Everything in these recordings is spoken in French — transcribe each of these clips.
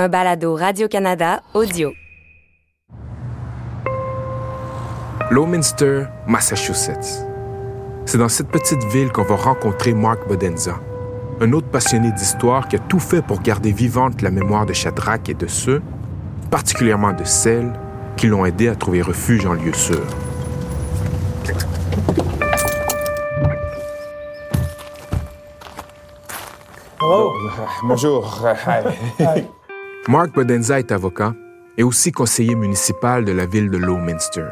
un balado Radio-Canada audio. Lowminster, Massachusetts. C'est dans cette petite ville qu'on va rencontrer Mark Bodenza, un autre passionné d'histoire qui a tout fait pour garder vivante la mémoire de Shadrach et de ceux, particulièrement de celles, qui l'ont aidé à trouver refuge en lieu sûr. Hello. Bonjour. Hi. Mark Bodenza est avocat et aussi conseiller municipal de la ville de Lowminster.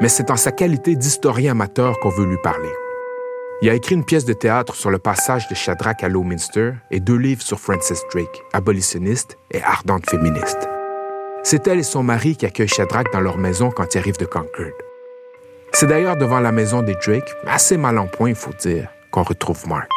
Mais c'est en sa qualité d'historien amateur qu'on veut lui parler. Il a écrit une pièce de théâtre sur le passage de Shadrach à Lowminster et deux livres sur Francis Drake, abolitionniste et ardente féministe. C'est elle et son mari qui accueillent Shadrach dans leur maison quand il arrive de Concord. C'est d'ailleurs devant la maison des Drake, assez mal en point, il faut dire, qu'on retrouve Mark.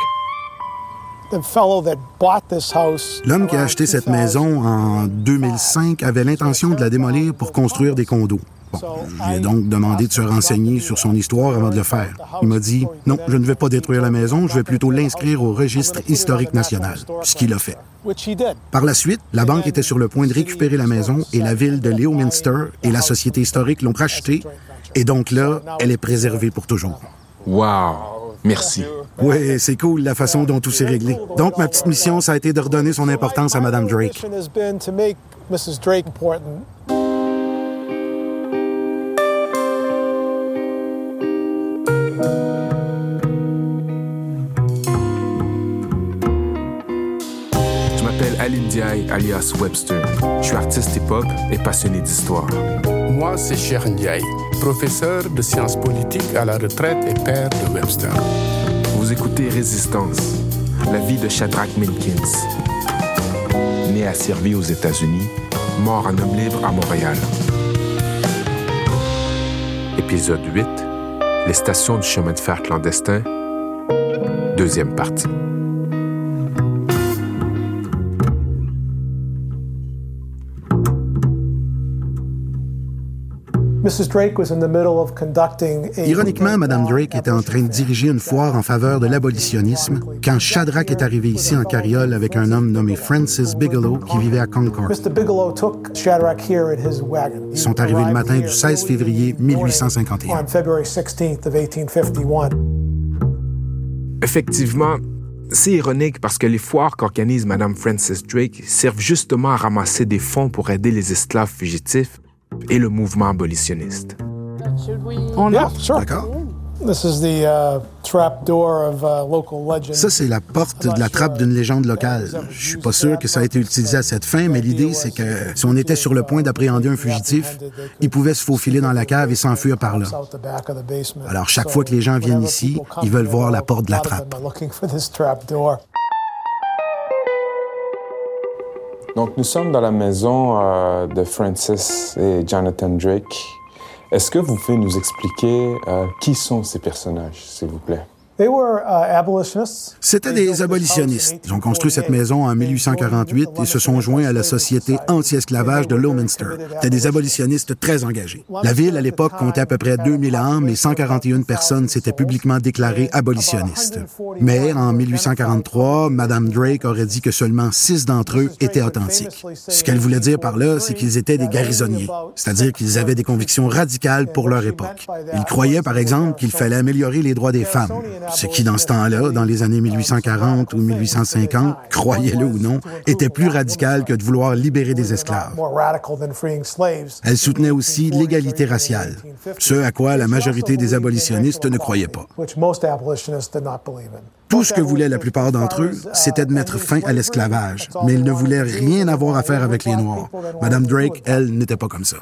L'homme qui a acheté cette 2000 maison en 2005 avait l'intention de la démolir pour construire des condos. Bon, je lui ai donc demandé de se renseigner sur son histoire avant de le faire. Il m'a dit Non, je ne vais pas détruire la maison, je vais plutôt l'inscrire au registre historique national. Ce qu'il a fait. which he did. Par la suite, la banque était sur le point de récupérer la maison et la ville de Leominster et la société historique l'ont rachetée. Et donc là, elle est préservée pour toujours. Wow! Merci. Oui, c'est cool la façon dont tout s'est réglé. Donc, ma petite mission, ça a été de redonner son importance à Mme Drake. Je m'appelle Aline Diaye, alias Webster. Je suis artiste hip-hop et passionné d'histoire. Moi, c'est Cher Ndiaye, professeur de sciences politiques à la retraite et père de Webster. Vous écoutez Résistance, la vie de Shadrach Minkins. Né à Servi aux États-Unis, mort en homme libre à Montréal. Épisode 8, Les stations du chemin de fer clandestin, deuxième partie. Ironiquement, Mme Drake était en train de diriger une foire en faveur de l'abolitionnisme quand Shadrach est arrivé ici en carriole avec un homme nommé Francis Bigelow qui vivait à Concord. Mr. Bigelow took Shadrach here in his wagon. Ils sont arrivés le matin du 16 février 1851. On February 16th of 1851. Effectivement, c'est ironique parce que les foires qu'organise Mme Frances Drake servent justement à ramasser des fonds pour aider les esclaves fugitifs et le mouvement abolitionniste. On Yeah, sure. D'accord. This is the uh, trap door of uh, local legend. Ça, c'est la porte de la trappe d'une légende locale. Je suis pas sûr que ça a été utilisé à cette fin, mais l'idée, c'est que si on était sur le point d'appréhender un fugitif, il pouvait se faufiler dans la cave et s'enfuir par là. Alors, chaque fois que les gens viennent ici, ils veulent voir la porte de la trappe. Donc, nous sommes dans la maison euh, de Francis et Jonathan Drake. Est-ce que vous pouvez nous expliquer euh, qui sont ces personnages, s'il vous plaît? They were uh, abolitionists. C'était des abolitionnistes. Ils ont construit cette maison en 1848 et se sont joints à la Société anti-esclavage de Lowminster. C'était des abolitionnistes très engagés. La ville, à l'époque, comptait à peu près 2000 âmes et 141 personnes s'étaient publiquement déclarées abolitionnistes. Mais en 1843, Mme Drake aurait dit que seulement six d'entre eux étaient authentiques. Ce qu'elle voulait dire par là, c'est qu'ils étaient des garçonniers, c'est-à-dire qu'ils avaient des convictions radicales pour leur époque. Ils croyaient, par exemple, qu'il fallait améliorer les droits des femmes, ce qui, dans ce temps-là, dans les années 1840 ou 1850, croyez-le ou non, était plus radical que de vouloir libérer des esclaves. Elle soutenait aussi l'égalité raciale, ce à quoi la majorité des abolitionnistes ne croyaient pas. Tout ce que voulaient la plupart d'entre eux, c'était de mettre fin à l'esclavage, mais ils ne voulaient rien avoir à faire avec les Noirs. Madame Drake, elle, n'était pas comme ça.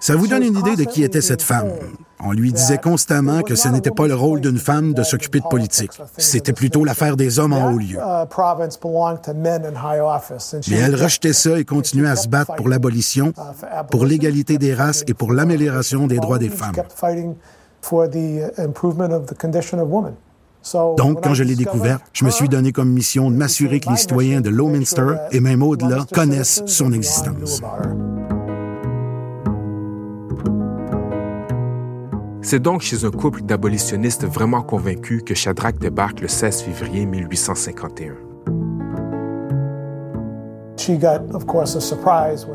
Ça vous donne une idée de qui était cette femme. On lui disait constamment que ce n'était pas le rôle d'une femme de s'occuper de politique. C'était plutôt l'affaire des hommes en haut lieu. Uh, Mais elle rejetait ça et continuait à se battre pour l'abolition, pour l'égalité des races et pour l'amélioration des droits des femmes. Donc, quand je l'ai découverte, je me suis donné comme mission de m'assurer que les citoyens de Lowminster et même au-delà connaissent son existence. C'est donc chez un couple d'abolitionnistes vraiment convaincus que Shadrach débarque le 16 février 1851.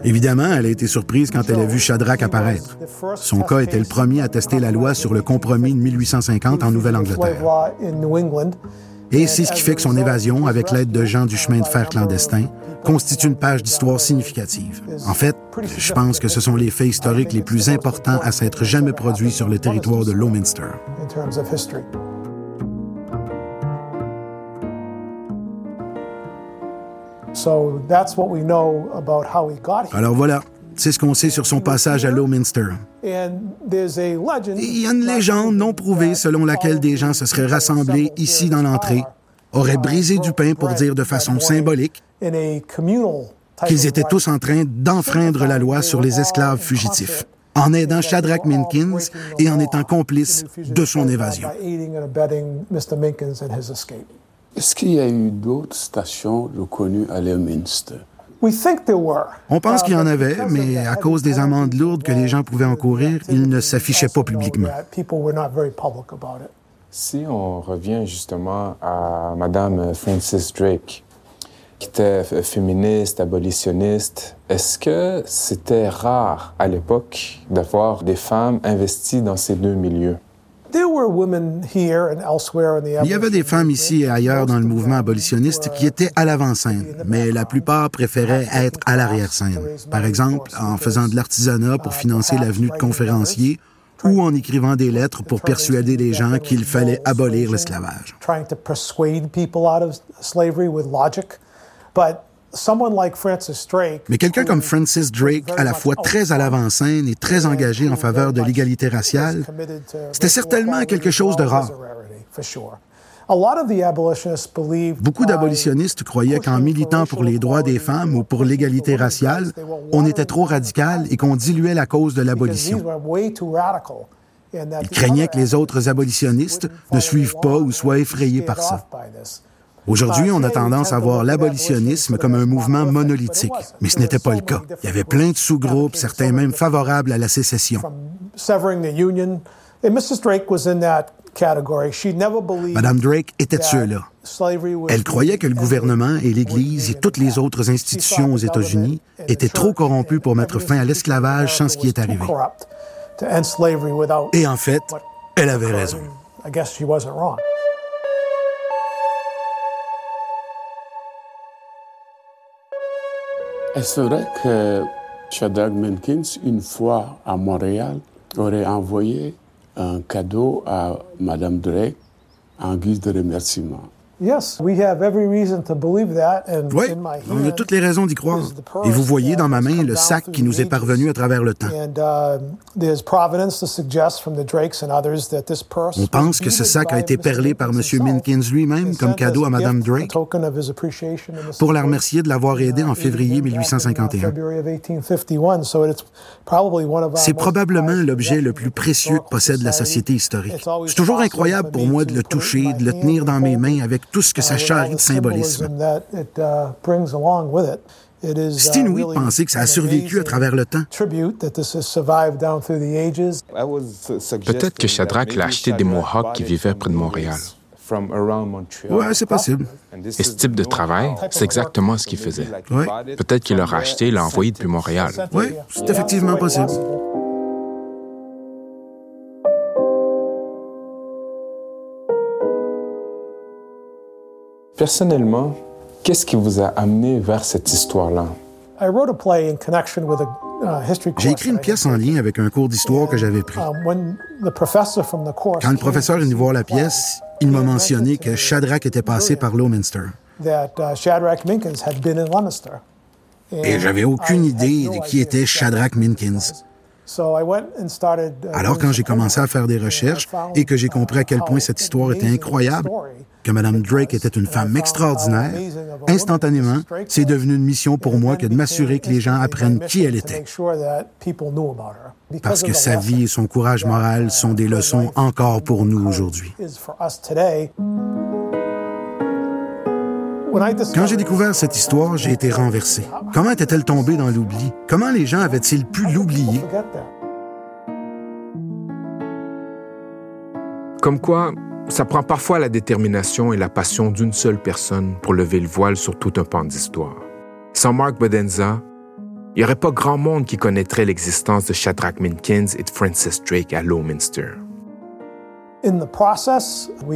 Évidemment, elle a été surprise quand elle a vu Shadrach apparaître. Son cas était le premier à tester la loi sur le compromis de 1850 en Nouvelle-Angleterre. Et c'est ce qui fait que son évasion, avec l'aide de gens du chemin de fer clandestin, constitue une page d'histoire significative. En fait, je pense que ce sont les faits historiques les plus importants à s'être jamais produits sur le territoire de Lowminster. Alors voilà, c'est ce qu'on sait sur son passage à Lowminster. il y a une légende non prouvée selon laquelle des gens se seraient rassemblés ici dans l'entrée, auraient brisé du pain pour dire de façon symbolique qu'ils étaient tous en train d'enfreindre la loi sur les esclaves fugitifs, en aidant Shadrach Minkins et en étant complices de son évasion. Est-ce qu'il y a eu d'autres stations reconnues à Leominster? On pense qu'il y en avait, mais à cause des amendes lourdes que les gens pouvaient encourir, ils ne s'affichaient pas publiquement. Si on revient justement à Madame Frances Drake, qui était féministe, abolitionniste, est-ce que c'était rare à l'époque d'avoir des femmes investies dans ces deux milieux? Il y avait des femmes ici et ailleurs dans le mouvement abolitionniste qui étaient à l'avant-scène, mais la plupart préféraient être à l'arrière-scène. Par exemple, en faisant de l'artisanat pour financer l'avenue de conférenciers ou en écrivant des lettres pour persuader les gens qu'il fallait abolir l'esclavage. Mais quelqu'un comme Francis Drake, à la fois très à l'avant-scène et très engagé en faveur de l'égalité raciale, c'était certainement quelque chose de rare. Beaucoup d'abolitionnistes croyaient qu'en militant pour les droits des femmes ou pour l'égalité raciale, on était trop radical et qu'on diluait la cause de l'abolition. Ils craignaient que les autres abolitionnistes ne suivent pas ou soient effrayés par ça. Aujourd'hui, on a tendance à voir l'abolitionnisme comme un mouvement monolithique, mais ce n'était pas le cas. Il y avait plein de sous-groupes, certains même favorables à la sécession. Madame Drake était de ceux-là. Elle croyait que le gouvernement et l'Église et toutes les autres institutions aux États-Unis étaient trop corrompus pour mettre fin à l'esclavage sans ce qui est arrivé. Et en fait, elle avait raison. Est-ce vrai que Shadrach Menkins, une fois à Montréal, aurait envoyé un cadeau à Madame Drake en guise de remerciement? Oui, on a toutes les raisons d'y croire. Et vous voyez dans ma main le sac qui nous est parvenu à travers le temps. On pense que ce sac a été perlé par M. Minkins lui-même comme cadeau à Mme Drake pour la remercier de l'avoir aidé en février 1851. C'est probablement l'objet le plus précieux que possède la société historique. C'est toujours incroyable pour moi de le toucher, de le tenir dans mes mains avec tout ce que ça charrie de symbolisme. C'est inouï de penser que ça a survécu à travers le temps. Peut-être que Shadrach l'a acheté des Mohawks qui vivaient près de Montréal. Oui, c'est possible. Et ce type de travail, c'est exactement ce qu'il faisait. Peut-être qu'il l'a acheté et l'a envoyé depuis Montréal. Oui, c'est effectivement possible. Personnellement, qu'est-ce qui vous a amené vers cette histoire-là? Uh, J'ai écrit une pièce en lien avec un cours d'histoire que j'avais pris. Um, Quand le professeur est venu voir la pièce, il m'a mentionné que Shadrach était passé par Lowminster. Uh, Et j'avais aucune idée de qui était Shadrach Minkins. Uh, Alors quand j'ai commencé à faire des recherches et que j'ai compris à quel point cette histoire était incroyable, que Mme Drake était une femme extraordinaire, instantanément, c'est devenu une mission pour moi que de m'assurer que les gens apprennent qui elle était. Parce que sa vie et son courage moral sont des leçons encore pour nous aujourd'hui. Quand j'ai découvert cette histoire, j'ai été renversé. Comment était-elle tombée dans l'oubli? Comment les gens avaient-ils pu l'oublier? Comme quoi, ça prend parfois la détermination et la passion d'une seule personne pour lever le voile sur tout un pan d'histoire. Sans Mark Bodenza, il n'y aurait pas grand monde qui connaîtrait l'existence de Shadrach Minkins et de Francis Drake à Lowminster.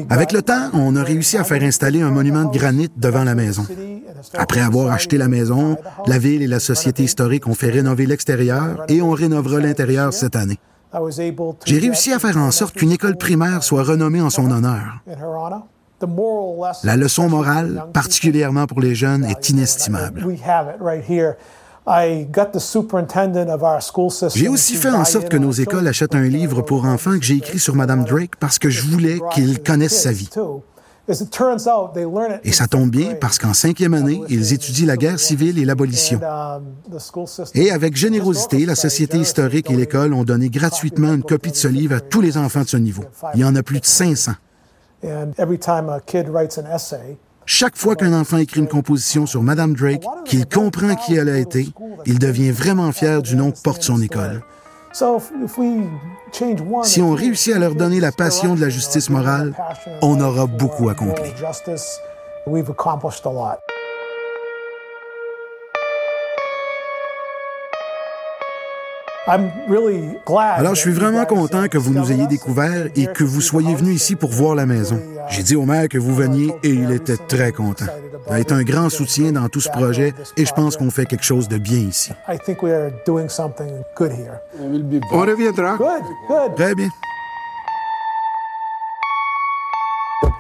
Avec le temps, on a réussi à faire installer un monument de granit devant la maison. Après avoir acheté la maison, la ville et la société historique ont fait rénover l'extérieur et on rénovera l'intérieur cette année. J'ai réussi à faire en sorte qu'une école primaire soit renommée en son honneur. La leçon morale, particulièrement pour les jeunes, est inestimable. J'ai aussi fait en sorte que nos écoles achètent un livre pour enfants que j'ai écrit sur Mme Drake parce que je voulais qu'ils connaissent sa vie. Et ça tombe bien parce qu'en cinquième année, ils étudient la guerre civile et l'abolition. Et avec générosité, la Société historique et l'école ont donné gratuitement une copie de ce livre à tous les enfants de ce niveau. Il y en a plus de 500. Chaque fois qu'un enfant écrit une composition sur Madame Drake, qu'il comprend qui elle a été, il devient vraiment fier du nom que porte son école. Si on réussit à leur donner la passion de la justice morale, on aura beaucoup accompli. Alors, je suis vraiment content que vous nous ayez découverts et que vous soyez venus ici pour voir la maison. J'ai dit au maire que vous veniez et il était très content. Il a été un grand soutien dans tout ce projet et je pense qu'on fait quelque chose de bien ici. On reviendra. Très bien.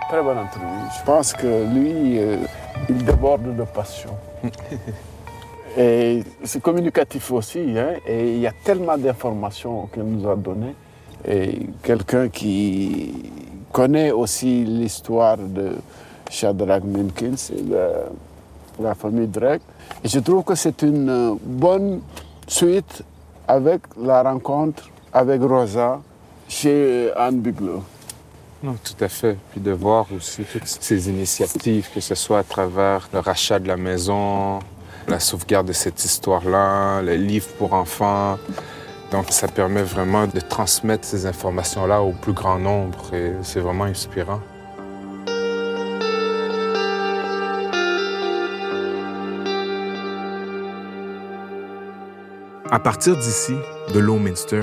Très bonne entrevue. Je pense que lui, euh, il déborde de passion. Et c'est communicatif aussi, hein, et il y a tellement d'informations qu'il nous a données. Et quelqu'un qui connaît aussi l'histoire de Shadrach Minkins et de la famille Drake. Et je trouve que c'est une bonne suite avec la rencontre avec Rosa chez Anne Biglow. Non, tout à fait. Puis de voir aussi toutes ces initiatives, que ce soit à travers le rachat de la maison, la sauvegarde de cette histoire-là, les livres pour enfants. Donc ça permet vraiment de transmettre ces informations-là au plus grand nombre et c'est vraiment inspirant. À partir d'ici, de Lowminster,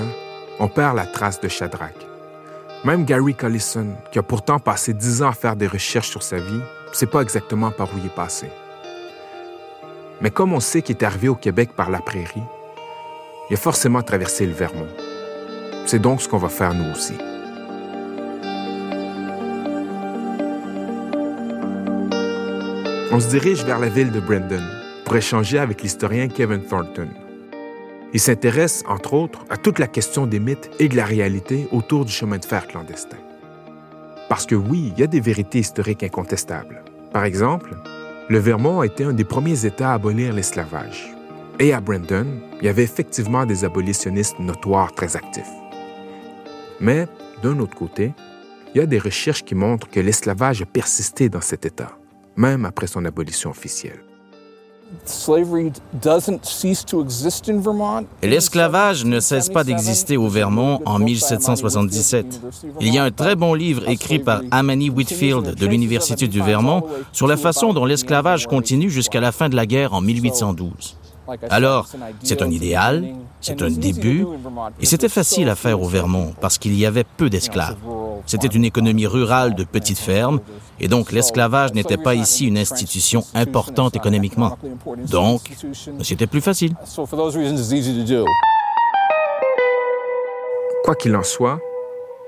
on perd la trace de Shadrach. Même Gary Collison, qui a pourtant passé dix ans à faire des recherches sur sa vie, ne sait pas exactement par où il est passé. Mais comme on sait qu'il est arrivé au Québec par la prairie, il a forcément traversé le Vermont. C'est donc ce qu'on va faire nous aussi. On se dirige vers la ville de Brandon pour échanger avec l'historien Kevin Thornton. Il s'intéresse, entre autres, à toute la question des mythes et de la réalité autour du chemin de fer clandestin. Parce que oui, il y a des vérités historiques incontestables. Par exemple, le Vermont a été un des premiers États à abolir l'esclavage. Et à Brandon, il y avait effectivement des abolitionnistes notoires très actifs. Mais, d'un autre côté, il y a des recherches qui montrent que l'esclavage a persisté dans cet État, même après son abolition officielle. L'esclavage ne cesse pas d'exister au Vermont en 1777. Il y a un très bon livre écrit par Amani Whitfield de l'Université du Vermont sur la façon dont l'esclavage continue jusqu'à la fin de la guerre en 1812. Alors, c'est un idéal, c'est un début, et c'était facile à faire au Vermont parce qu'il y avait peu d'esclaves. C'était une économie rurale de petites fermes, et donc l'esclavage n'était pas ici une institution importante économiquement. Donc, c'était plus facile. Quoi qu'il en soit,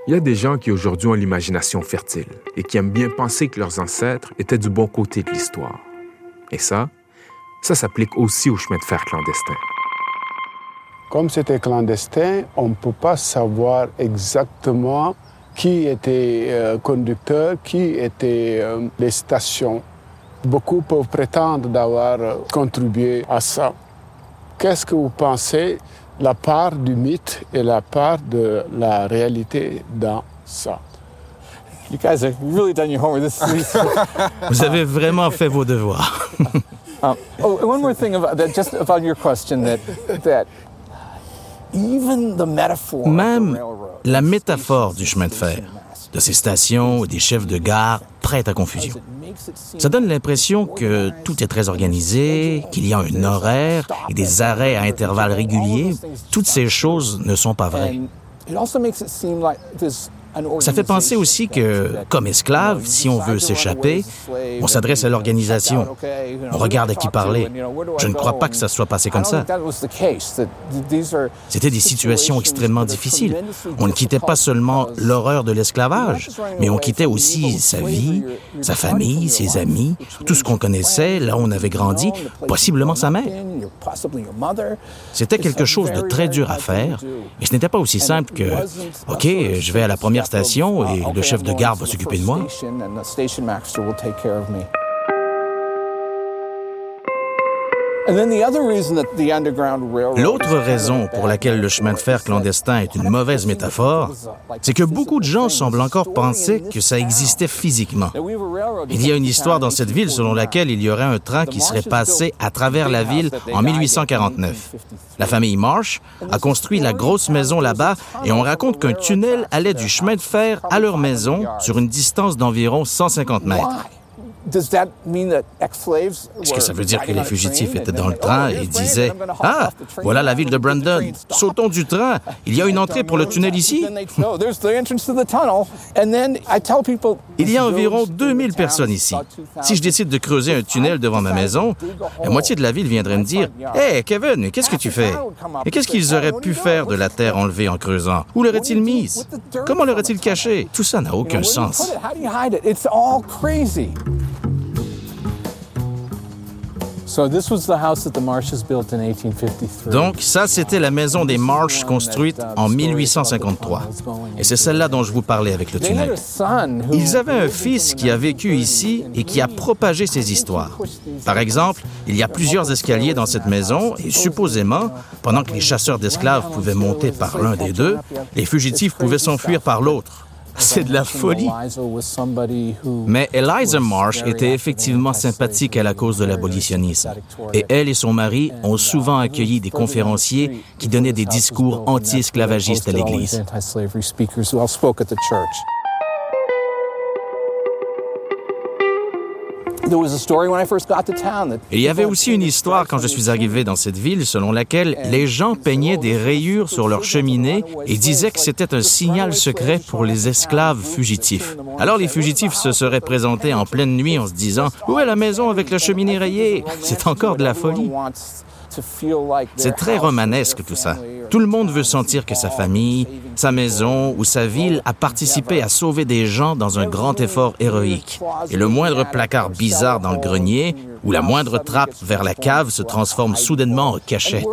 il y a des gens qui aujourd'hui ont l'imagination fertile et qui aiment bien penser que leurs ancêtres étaient du bon côté de l'histoire. Et ça, ça s'applique aussi au chemin de fer clandestin. Comme c'était clandestin, on ne peut pas savoir exactement qui était euh, conducteur, qui étaient euh, les stations. Beaucoup peuvent prétendre d'avoir euh, contribué à ça. Qu'est-ce que vous pensez? La part du mythe et la part de la réalité dans ça? Vous avez vraiment fait vos devoirs. Um, oh, one more thing about that, just about your question that that even the metaphor Même la métaphore du chemin de fer, de ces stations et des chefs de gare prêtent à confusion. Ça donne l'impression que tout est très organisé, qu'il y a un horaire et des arrêts à intervalles réguliers. Toutes ces choses ne sont pas vraies. Ça fait penser aussi que, comme esclave, si on veut s'échapper, on s'adresse à l'organisation. On regarde à qui parler. Je ne crois pas que ça soit passé comme ça. C'était des situations extrêmement difficiles. On ne quittait pas seulement l'horreur de l'esclavage, mais on quittait aussi sa vie, sa famille, ses amis, tout ce qu'on connaissait, là où on avait grandi, possiblement sa mère. C'était quelque chose de très dur à faire, mais ce n'était pas aussi simple que, OK, je vais à la première station et le chef de gare va s'occuper de moi. L'autre raison pour laquelle le chemin de fer clandestin est une mauvaise métaphore, c'est que beaucoup de gens semblent encore penser que ça existait physiquement. Il y a une histoire dans cette ville selon laquelle il y aurait un train qui serait passé à travers la ville en 1849. La famille Marsh a construit la grosse maison là-bas et on raconte qu'un tunnel allait du chemin de fer à leur maison sur une distance d'environ 150 mètres. Est-ce que ça veut dire que les fugitifs étaient dans le train? et disaient Ah, voilà la ville de Brandon. Sautons du train. Il y a une entrée pour le tunnel ici. Il y a environ 2000 personnes ici. Si je décide de creuser un tunnel devant ma maison, la moitié de la ville viendrait me dire Hé, Kevin, qu'est-ce que tu fais? Et qu'est-ce qu'ils auraient pu faire de la terre enlevée en creusant? Où l'auraient-ils mise Comment l'auraient-ils cachée Tout ça n'a aucun sens. Donc, ça, c'était la maison des Marsh construite en 1853. Et c'est celle-là dont je vous parlais avec le tunnel. Ils avaient un fils qui a vécu ici et qui a propagé ces histoires. Par exemple, il y a plusieurs escaliers dans cette maison et supposément, pendant que les chasseurs d'esclaves pouvaient monter par l'un des deux, les fugitifs pouvaient s'enfuir par l'autre. C'est de la folie. Mais Eliza Marsh était effectivement sympathique à la cause de l'abolitionnisme. Et elle et son mari ont souvent accueilli des conférenciers qui donnaient des discours anti-esclavagistes à l'Église. Il y avait aussi une histoire quand je suis arrivé dans cette ville selon laquelle les gens peignaient des rayures sur leur cheminée et disaient que c'était un signal secret pour les esclaves fugitifs. Alors les fugitifs se seraient présentés en pleine nuit en se disant Où est la maison avec la cheminée rayée? C'est encore de la folie. C'est très romanesque tout ça. Tout le monde veut sentir que sa famille, sa maison ou sa ville a participé à sauver des gens dans un grand effort héroïque. Et le moindre placard bizarre dans le grenier ou la moindre trappe vers la cave se transforme soudainement en cachette.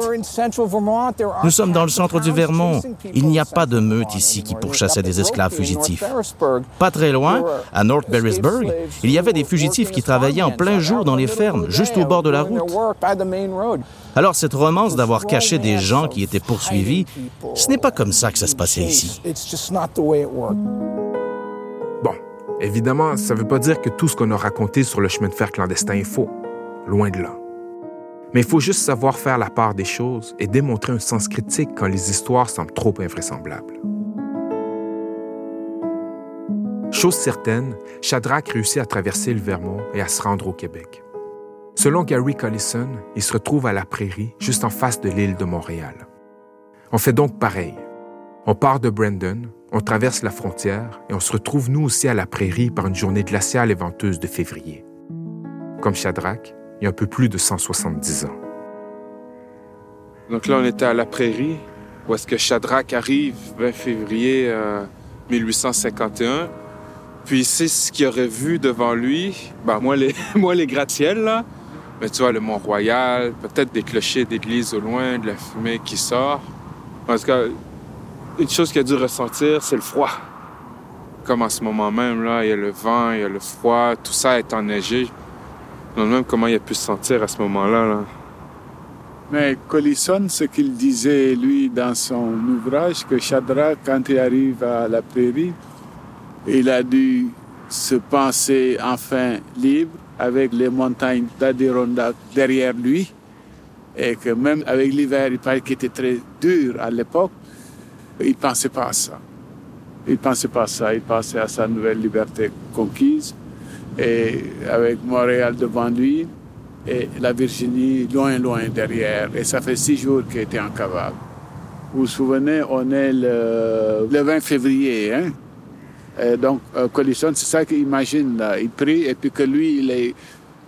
Nous sommes dans le centre du Vermont. Il n'y a pas de meute ici qui pourchassait des esclaves fugitifs. Pas très loin, à North Berrysburg, il y avait des fugitifs qui travaillaient en plein jour dans les fermes, juste au bord de la route. Alors cette romance d'avoir caché des gens qui étaient poursuivis, ce n'est pas comme ça que ça se passait ici. Bon, évidemment, ça ne veut pas dire que tout ce qu'on a raconté sur le chemin de fer clandestin est faux. Loin de là. Mais il faut juste savoir faire la part des choses et démontrer un sens critique quand les histoires semblent trop invraisemblables. Chose certaine, Shadrach réussit à traverser le Vermont et à se rendre au Québec. Selon Gary Collison, il se retrouve à la prairie, juste en face de l'île de Montréal. On fait donc pareil. On part de Brandon, on traverse la frontière et on se retrouve nous aussi à la prairie par une journée glaciale et venteuse de février. Comme Shadrach, il y a un peu plus de 170 ans. Donc là, on était à la prairie, où est-ce que Shadrach arrive 20 février 1851. Puis c'est ce qu'il aurait vu devant lui. Ben, moi, les, moi, les gratte-ciels, là. Mais tu vois, le Mont-Royal, peut-être des clochers d'église au loin, de la fumée qui sort. Tout cas, une chose qu'il a dû ressentir, c'est le froid. Comme en ce moment même, là, il y a le vent, il y a le froid, tout ça est enneigé. Donc même comment il a pu se sentir à ce moment-là. Là. Mais Collison, ce qu'il disait, lui, dans son ouvrage, que Shadrach, quand il arrive à la prairie, il a dû se penser enfin libre avec les montagnes d'Adirondack derrière lui. Et que même avec l'hiver, il paraît qu'il était très dur à l'époque, il ne pensait pas à ça. Il pensait pas à ça, il pensait à sa nouvelle liberté conquise. Et avec Montréal devant lui et la Virginie loin, loin derrière. Et ça fait six jours qu'il était en cavale. Vous vous souvenez, on est le, 20 février, hein? Donc, euh, c'est ça qu'il imagine. Il prie, et puis que lui, les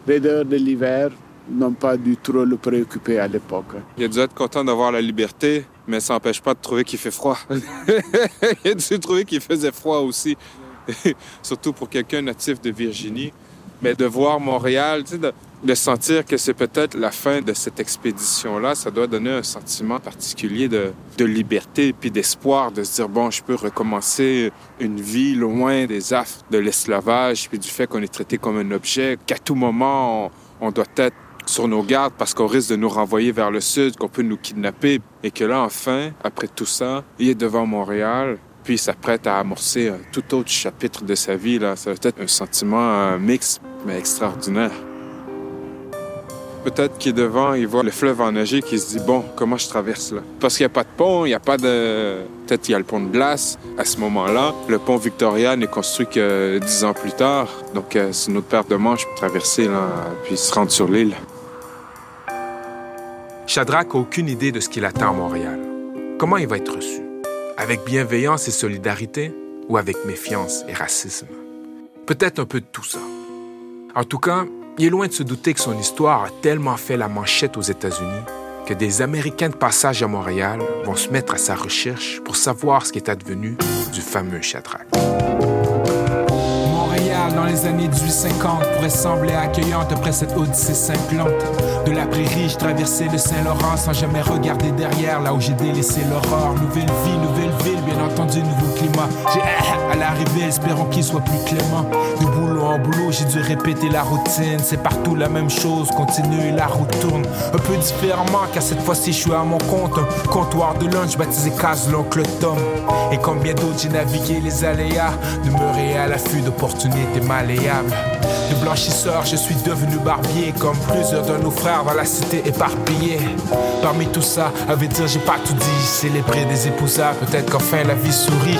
raideurs de l'hiver n'ont pas dû trop le préoccuper à l'époque. Il a dû être content d'avoir la liberté, mais ça n'empêche pas de trouver qu'il fait froid. il a dû trouver qu'il faisait froid aussi, surtout pour quelqu'un natif de Virginie. Mais de voir Montréal, tu sais, de, sentir que c'est peut-être la fin de cette expédition-là, ça doit donner un sentiment particulier de, de liberté puis d'espoir, de se dire, bon, je peux recommencer une vie loin des affres de l'esclavage puis du fait qu'on est traité comme un objet, qu'à tout moment, on, on doit être sur nos gardes parce qu'on risque de nous renvoyer vers le sud, qu'on peut nous kidnapper, et que là, enfin, après tout ça, il est devant Montréal, puis il s'apprête à amorcer un tout autre chapitre de sa vie. Là. Ça va être un sentiment mix, mais extraordinaire. Peut-être qu'il est devant, il voit le fleuve enneigé, qu'il se dit bon, comment je traverse là? Parce qu'il n'y a pas de pont, il n'y a pas de. Peut-être qu'il y a le pont de glace à ce moment-là. Le pont Victoria n'est construit que dix ans plus tard. Donc, euh, c'est notre paire de manches pour traverser, là, puis se rendre sur l'île. Shadrach n'a aucune idée de ce qu'il attend à Montréal. Comment il va être reçu? Avec bienveillance et solidarité ou avec méfiance et racisme? Peut-être un peu de tout ça. En tout cas, il est loin de se douter que son histoire a tellement fait la manchette aux États-Unis que des Américains de passage à Montréal vont se mettre à sa recherche pour savoir ce qui est advenu du fameux Shadrach dans les années 1850 pourrait sembler accueillante après cette odyssée cinglante. De la prairie, je traversais le Saint-Laurent sans jamais regarder derrière, là où j'ai délaissé l'aurore. Nouvelle vie, nouvelle ville, bien entendu, nouveau climat. J'ai à l'arrivée, espérons qu'il soit plus clément. J'ai dû répéter la routine. C'est partout la même chose, continue la route tourne. Un peu différemment, car cette fois-ci, je suis à mon compte. Comptoir de lunch baptisé Case l'oncle Tom. Et comme bien d'autres, j'ai navigué les aléas, demeuré à l'affût d'opportunités malléable. De blanchisseur, je suis devenu barbier, comme plusieurs de nos frères dans la cité éparpillée. Parmi tout ça, à vrai dire, j'ai pas tout dit. Célébrer des épousailles, peut-être qu'enfin la vie sourit.